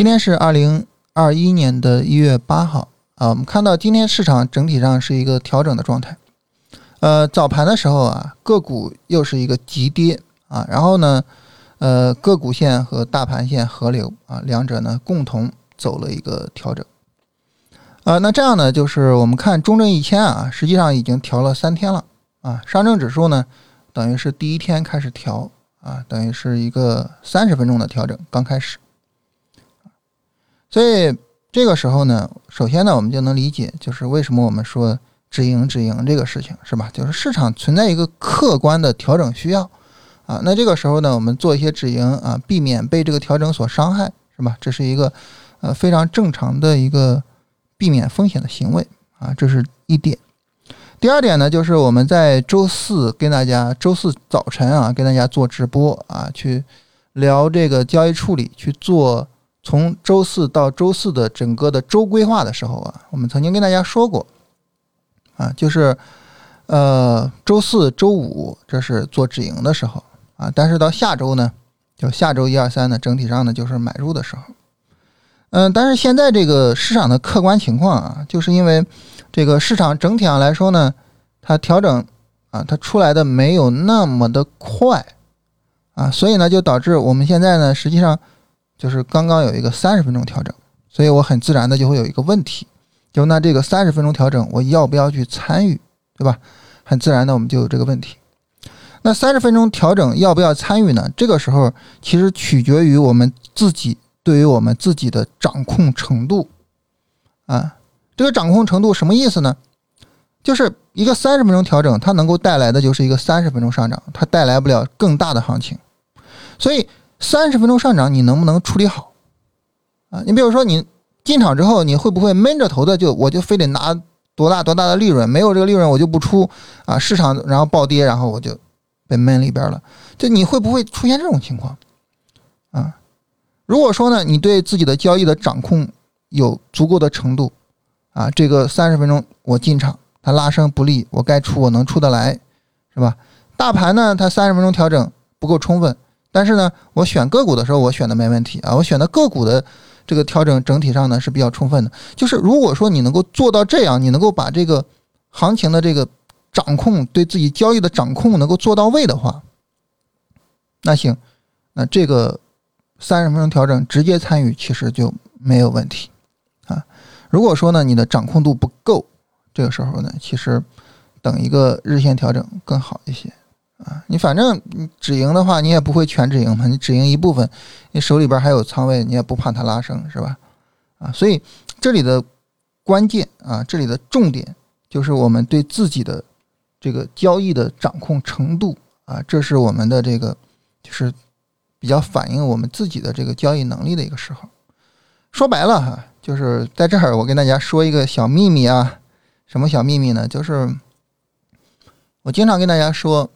今天是二零二一年的一月八号啊，我们看到今天市场整体上是一个调整的状态。呃，早盘的时候啊，个股又是一个急跌啊，然后呢，呃，个股线和大盘线合流啊，两者呢共同走了一个调整。啊，那这样呢，就是我们看中证一千啊，实际上已经调了三天了啊，上证指数呢，等于是第一天开始调啊，等于是一个三十分钟的调整刚开始。所以这个时候呢，首先呢，我们就能理解，就是为什么我们说止盈止盈这个事情，是吧？就是市场存在一个客观的调整需要啊。那这个时候呢，我们做一些止盈啊，避免被这个调整所伤害，是吧？这是一个呃非常正常的一个避免风险的行为啊，这是一点。第二点呢，就是我们在周四跟大家，周四早晨啊，跟大家做直播啊，去聊这个交易处理，去做。从周四到周四的整个的周规划的时候啊，我们曾经跟大家说过，啊，就是，呃，周四周五这是做止盈的时候啊，但是到下周呢，就下周一二三呢，整体上呢就是买入的时候，嗯，但是现在这个市场的客观情况啊，就是因为这个市场整体上来说呢，它调整啊，它出来的没有那么的快啊，所以呢，就导致我们现在呢，实际上。就是刚刚有一个三十分钟调整，所以我很自然的就会有一个问题，就那这个三十分钟调整我要不要去参与，对吧？很自然的我们就有这个问题。那三十分钟调整要不要参与呢？这个时候其实取决于我们自己对于我们自己的掌控程度啊。这个掌控程度什么意思呢？就是一个三十分钟调整，它能够带来的就是一个三十分钟上涨，它带来不了更大的行情，所以。三十分钟上涨，你能不能处理好啊？你比如说，你进场之后，你会不会闷着头的就我就非得拿多大多大的利润？没有这个利润我就不出啊！市场然后暴跌，然后我就被闷里边了。就你会不会出现这种情况啊？如果说呢，你对自己的交易的掌控有足够的程度啊，这个三十分钟我进场，它拉升不利，我该出我能出得来，是吧？大盘呢，它三十分钟调整不够充分。但是呢，我选个股的时候，我选的没问题啊。我选的个股的这个调整整体上呢是比较充分的。就是如果说你能够做到这样，你能够把这个行情的这个掌控，对自己交易的掌控能够做到位的话，那行，那这个三十分钟调整直接参与其实就没有问题啊。如果说呢你的掌控度不够，这个时候呢，其实等一个日线调整更好一些。啊，你反正你止盈的话，你也不会全止盈嘛，你止盈一部分，你手里边还有仓位，你也不怕它拉升，是吧？啊，所以这里的关键啊，这里的重点就是我们对自己的这个交易的掌控程度啊，这是我们的这个就是比较反映我们自己的这个交易能力的一个时候。说白了哈，就是在这儿我跟大家说一个小秘密啊，什么小秘密呢？就是我经常跟大家说。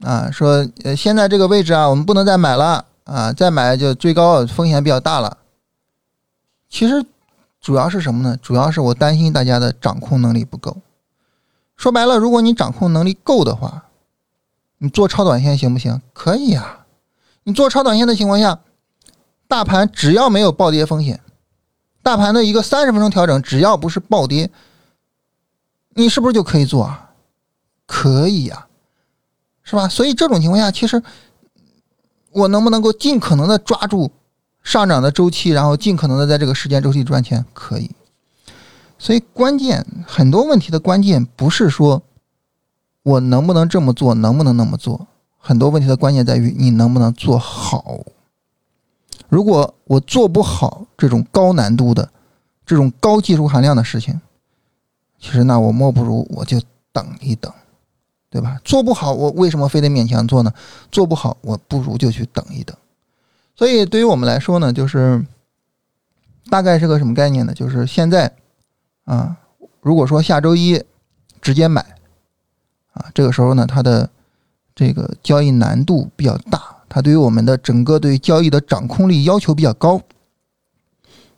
啊，说呃，现在这个位置啊，我们不能再买了啊，再买就追高，风险比较大了。其实主要是什么呢？主要是我担心大家的掌控能力不够。说白了，如果你掌控能力够的话，你做超短线行不行？可以啊。你做超短线的情况下，大盘只要没有暴跌风险，大盘的一个三十分钟调整，只要不是暴跌，你是不是就可以做啊？可以呀。是吧？所以这种情况下，其实我能不能够尽可能的抓住上涨的周期，然后尽可能的在这个时间周期赚钱？可以。所以关键很多问题的关键不是说我能不能这么做，能不能那么做，很多问题的关键在于你能不能做好。如果我做不好这种高难度的、这种高技术含量的事情，其实那我莫不如我就等一等。对吧？做不好，我为什么非得勉强做呢？做不好，我不如就去等一等。所以，对于我们来说呢，就是大概是个什么概念呢？就是现在啊，如果说下周一直接买啊，这个时候呢，它的这个交易难度比较大，它对于我们的整个对交易的掌控力要求比较高，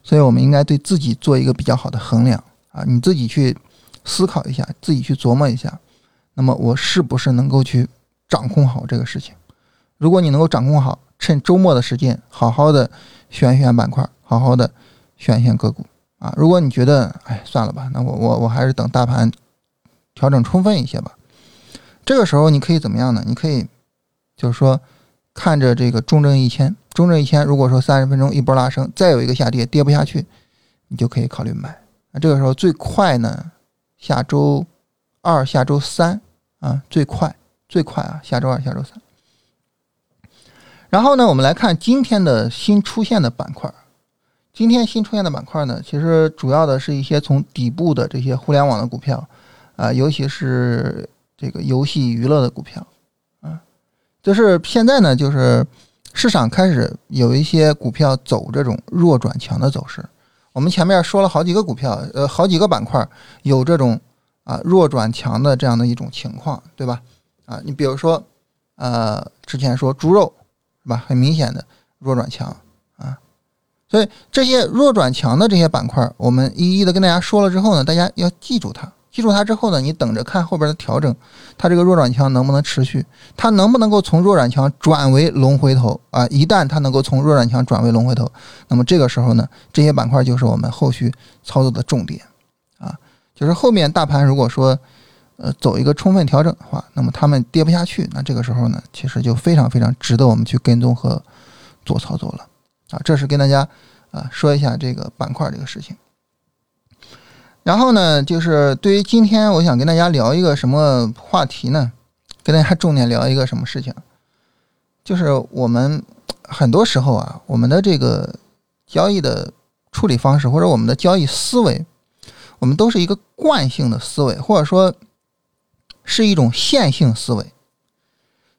所以我们应该对自己做一个比较好的衡量啊，你自己去思考一下，自己去琢磨一下。那么我是不是能够去掌控好这个事情？如果你能够掌控好，趁周末的时间好好的选选板块，好好的选选个股啊。如果你觉得哎算了吧，那我我我还是等大盘调整充分一些吧。这个时候你可以怎么样呢？你可以就是说看着这个中证一千，中证一千如果说三十分钟一波拉升，再有一个下跌跌不下去，你就可以考虑买。那这个时候最快呢，下周二、下周三啊，最快最快啊，下周二、下周三。然后呢，我们来看今天的新出现的板块。今天新出现的板块呢，其实主要的是一些从底部的这些互联网的股票，啊，尤其是这个游戏娱乐的股票，啊，就是现在呢，就是市场开始有一些股票走这种弱转强的走势。我们前面说了好几个股票，呃，好几个板块有这种啊弱转强的这样的一种情况，对吧？啊，你比如说，呃，之前说猪肉。是吧？很明显的弱转强啊，所以这些弱转强的这些板块，我们一一的跟大家说了之后呢，大家要记住它。记住它之后呢，你等着看后边的调整，它这个弱转强能不能持续？它能不能够从弱转强转为龙回头啊？一旦它能够从弱转强转为龙回头，那么这个时候呢，这些板块就是我们后续操作的重点。就是后面大盘如果说。呃，走一个充分调整的话，那么他们跌不下去，那这个时候呢，其实就非常非常值得我们去跟踪和做操作了啊。这是跟大家啊说一下这个板块这个事情。然后呢，就是对于今天我想跟大家聊一个什么话题呢？跟大家重点聊一个什么事情？就是我们很多时候啊，我们的这个交易的处理方式或者我们的交易思维，我们都是一个惯性的思维，或者说。是一种线性思维，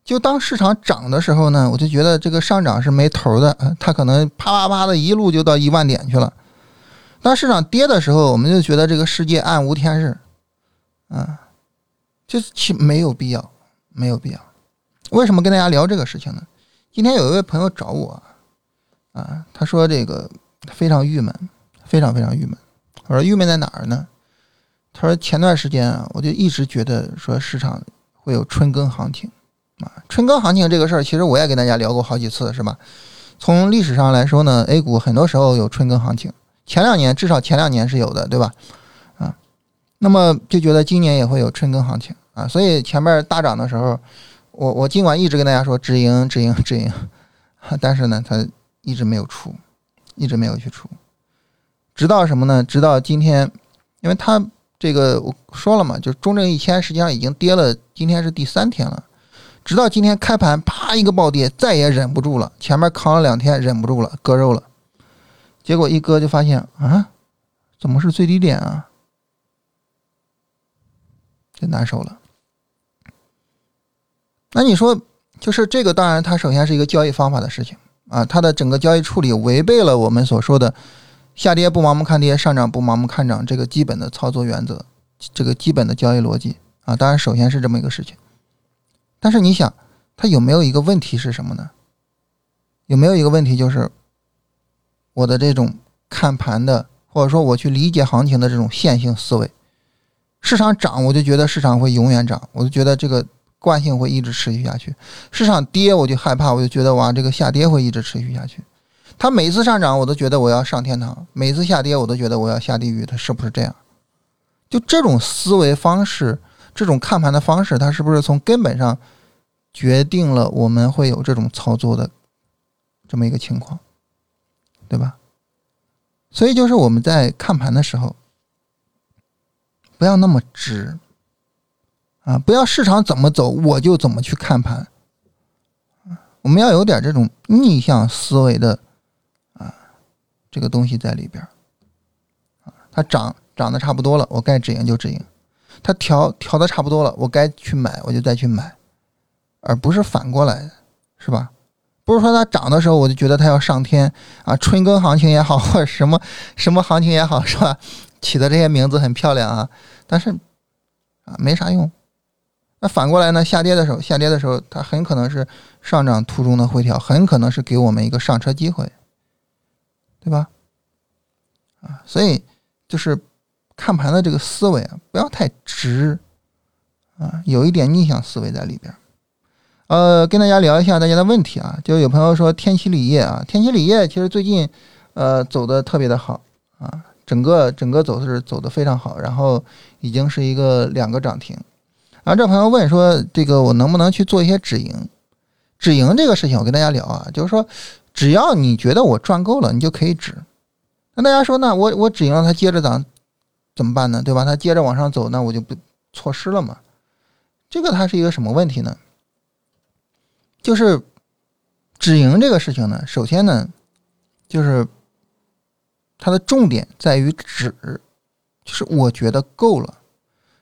就当市场涨的时候呢，我就觉得这个上涨是没头的，它可能啪啪啪的一路就到一万点去了。当市场跌的时候，我们就觉得这个世界暗无天日，啊，就是其没有必要，没有必要。为什么跟大家聊这个事情呢？今天有一位朋友找我，啊，他说这个非常郁闷，非常非常郁闷。我说郁闷在哪儿呢？他说：“前段时间啊，我就一直觉得说市场会有春耕行情，啊，春耕行情这个事儿，其实我也跟大家聊过好几次，是吧？从历史上来说呢，A 股很多时候有春耕行情，前两年至少前两年是有的，对吧？啊，那么就觉得今年也会有春耕行情啊，所以前面大涨的时候，我我尽管一直跟大家说止盈止盈止盈，但是呢，它一直没有出，一直没有去出，直到什么呢？直到今天，因为它。”这个我说了嘛，就中证一千实际上已经跌了，今天是第三天了，直到今天开盘啪一个暴跌，再也忍不住了，前面扛了两天忍不住了，割肉了，结果一割就发现啊，怎么是最低点啊？就难受了。那你说，就是这个，当然它首先是一个交易方法的事情啊，它的整个交易处理违背了我们所说的。下跌不盲目看跌，上涨不盲目看涨，这个基本的操作原则，这个基本的交易逻辑啊，当然首先是这么一个事情。但是你想，它有没有一个问题是什么呢？有没有一个问题就是我的这种看盘的，或者说我去理解行情的这种线性思维，市场涨我就觉得市场会永远涨，我就觉得这个惯性会一直持续下去；市场跌我就害怕，我就觉得哇这个下跌会一直持续下去。它每次上涨，我都觉得我要上天堂；每次下跌，我都觉得我要下地狱。它是不是这样？就这种思维方式，这种看盘的方式，它是不是从根本上决定了我们会有这种操作的这么一个情况，对吧？所以，就是我们在看盘的时候，不要那么直啊，不要市场怎么走我就怎么去看盘我们要有点这种逆向思维的。这个东西在里边啊，它涨涨的差不多了，我该止盈就止盈；它调调的差不多了，我该去买我就再去买，而不是反过来，是吧？不是说它涨的时候我就觉得它要上天啊，春耕行情也好，或者什么什么行情也好，是吧？起的这些名字很漂亮啊，但是啊没啥用。那反过来呢？下跌的时候，下跌的时候，它很可能是上涨途中的回调，很可能是给我们一个上车机会。对吧？啊，所以就是看盘的这个思维啊，不要太直啊，有一点逆向思维在里边。呃，跟大家聊一下大家的问题啊，就有朋友说天齐锂业啊，天齐锂业其实最近呃，走的特别的好啊，整个整个走势走的非常好，然后已经是一个两个涨停。然后这朋友问说，这个我能不能去做一些止盈？止盈这个事情，我跟大家聊啊，就是说，只要你觉得我赚够了，你就可以止。那大家说，那我我止盈了，它接着涨怎么办呢？对吧？它接着往上走，那我就不错失了嘛？这个它是一个什么问题呢？就是止盈这个事情呢，首先呢，就是它的重点在于止，就是我觉得够了，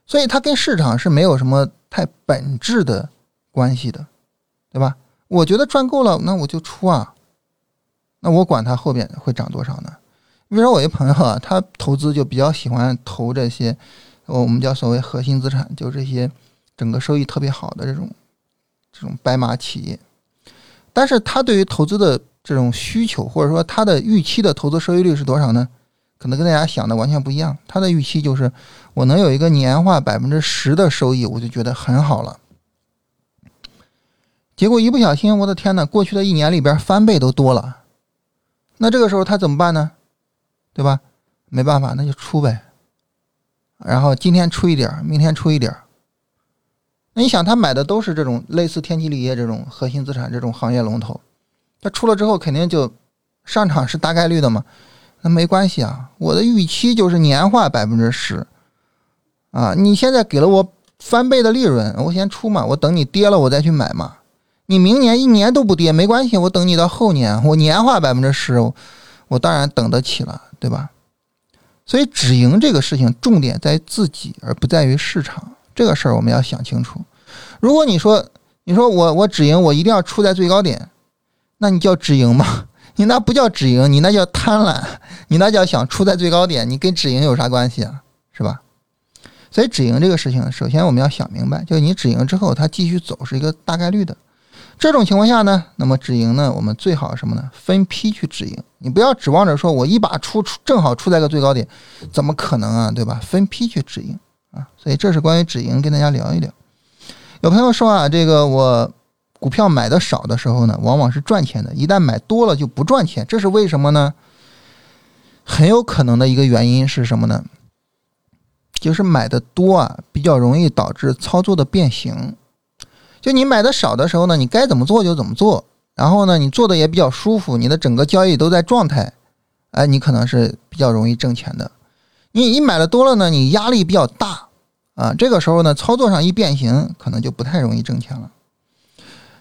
所以它跟市场是没有什么太本质的关系的，对吧？我觉得赚够了，那我就出啊。那我管它后边会涨多少呢？比如说我一朋友啊，他投资就比较喜欢投这些，我们叫所谓核心资产，就这些整个收益特别好的这种这种白马企业。但是他对于投资的这种需求，或者说他的预期的投资收益率是多少呢？可能跟大家想的完全不一样。他的预期就是我能有一个年化百分之十的收益，我就觉得很好了。结果一不小心，我的天呐，过去的一年里边翻倍都多了。那这个时候他怎么办呢？对吧？没办法，那就出呗。然后今天出一点明天出一点那你想，他买的都是这种类似天齐锂业这种核心资产这种行业龙头，他出了之后肯定就上场是大概率的嘛。那没关系啊，我的预期就是年化百分之十啊。你现在给了我翻倍的利润，我先出嘛，我等你跌了我再去买嘛。你明年一年都不跌没关系，我等你到后年，我年化百分之十，我当然等得起了，对吧？所以止盈这个事情重点在自己，而不在于市场。这个事儿我们要想清楚。如果你说你说我我止盈，我一定要出在最高点，那你叫止盈吗？你那不叫止盈，你那叫贪婪，你那叫想出在最高点，你跟止盈有啥关系啊？是吧？所以止盈这个事情，首先我们要想明白，就是你止盈之后，它继续走是一个大概率的。这种情况下呢，那么止盈呢，我们最好什么呢？分批去止盈，你不要指望着说我一把出出正好出在个最高点，怎么可能啊，对吧？分批去止盈啊，所以这是关于止盈，跟大家聊一聊。有朋友说啊，这个我股票买的少的时候呢，往往是赚钱的，一旦买多了就不赚钱，这是为什么呢？很有可能的一个原因是什么呢？就是买的多啊，比较容易导致操作的变形。就你买的少的时候呢，你该怎么做就怎么做，然后呢，你做的也比较舒服，你的整个交易都在状态，哎，你可能是比较容易挣钱的。你你买的多了呢，你压力比较大啊，这个时候呢，操作上一变形，可能就不太容易挣钱了。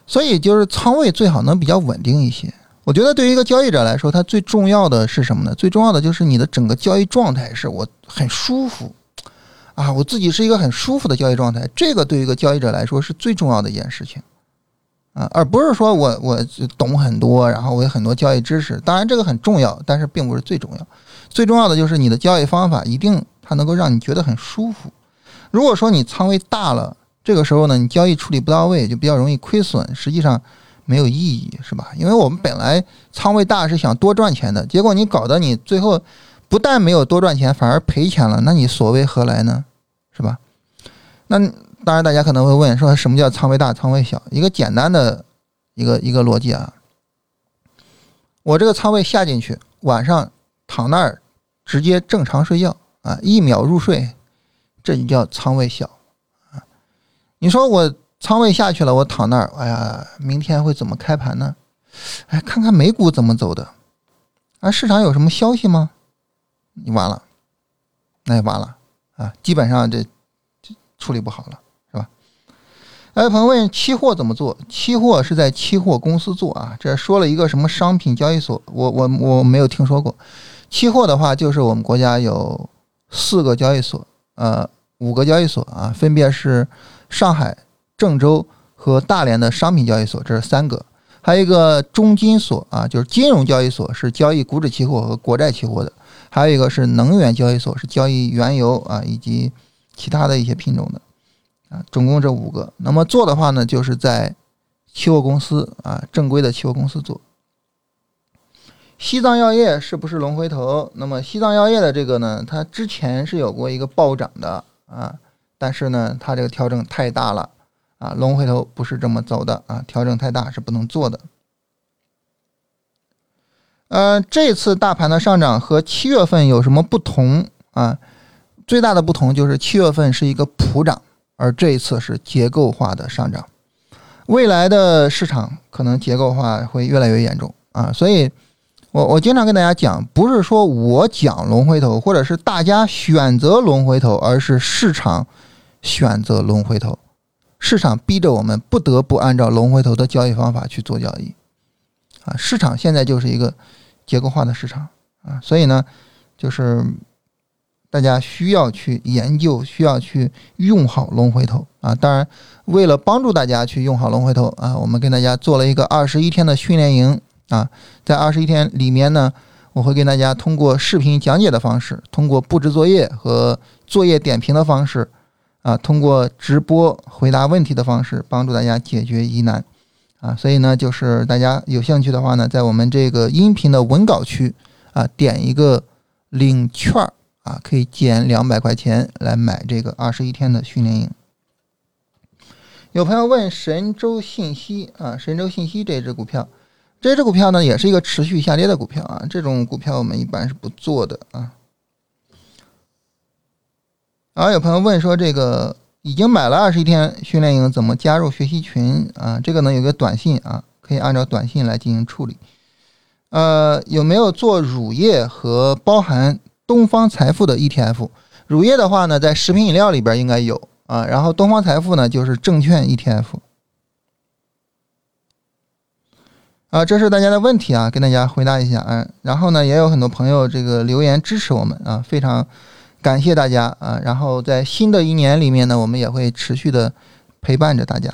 所以就是仓位最好能比较稳定一些。我觉得对于一个交易者来说，它最重要的是什么呢？最重要的就是你的整个交易状态是我很舒服。啊，我自己是一个很舒服的交易状态，这个对于一个交易者来说是最重要的一件事情啊，而不是说我我懂很多，然后我有很多交易知识，当然这个很重要，但是并不是最重要。最重要的就是你的交易方法一定它能够让你觉得很舒服。如果说你仓位大了，这个时候呢，你交易处理不到位，就比较容易亏损，实际上没有意义，是吧？因为我们本来仓位大是想多赚钱的，结果你搞得你最后不但没有多赚钱，反而赔钱了，那你所谓何来呢？是吧？那当然，大家可能会问说，什么叫仓位大、仓位小？一个简单的一个一个逻辑啊。我这个仓位下进去，晚上躺那儿直接正常睡觉啊，一秒入睡，这就叫仓位小啊。你说我仓位下去了，我躺那儿，哎呀，明天会怎么开盘呢？哎，看看美股怎么走的，啊，市场有什么消息吗？你完了，那就完了。啊，基本上这这处理不好了，是吧？有朋友问期货怎么做？期货是在期货公司做啊。这说了一个什么商品交易所？我我我没有听说过。期货的话，就是我们国家有四个交易所，呃，五个交易所啊，分别是上海、郑州和大连的商品交易所，这是三个。还有一个中金所啊，就是金融交易所，是交易股指期货和国债期货的。还有一个是能源交易所，是交易原油啊以及其他的一些品种的啊，总共这五个。那么做的话呢，就是在期货公司啊，正规的期货公司做。西藏药业是不是龙回头？那么西藏药业的这个呢，它之前是有过一个暴涨的啊，但是呢，它这个调整太大了啊，龙回头不是这么走的啊，调整太大是不能做的。呃，这次大盘的上涨和七月份有什么不同啊？最大的不同就是七月份是一个普涨，而这一次是结构化的上涨。未来的市场可能结构化会越来越严重啊，所以，我我经常跟大家讲，不是说我讲龙回头，或者是大家选择龙回头，而是市场选择龙回头，市场逼着我们不得不按照龙回头的交易方法去做交易啊。市场现在就是一个结构化的市场啊，所以呢，就是大家需要去研究，需要去用好龙回头啊。当然。为了帮助大家去用好龙回头啊，我们跟大家做了一个二十一天的训练营啊，在二十一天里面呢，我会跟大家通过视频讲解的方式，通过布置作业和作业点评的方式啊，通过直播回答问题的方式，帮助大家解决疑难啊。所以呢，就是大家有兴趣的话呢，在我们这个音频的文稿区啊，点一个领券啊，可以减两百块钱来买这个二十一天的训练营。有朋友问神州信息啊，神州信息这只股票，这只股票呢也是一个持续下跌的股票啊，这种股票我们一般是不做的啊。然后有朋友问说，这个已经买了二十一天训练营，怎么加入学习群啊？这个呢有个短信啊，可以按照短信来进行处理。呃，有没有做乳业和包含东方财富的 ETF？乳业的话呢，在食品饮料里边应该有。啊，然后东方财富呢，就是证券 ETF。啊，这是大家的问题啊，跟大家回答一下啊。然后呢，也有很多朋友这个留言支持我们啊，非常感谢大家啊。然后在新的一年里面呢，我们也会持续的陪伴着大家。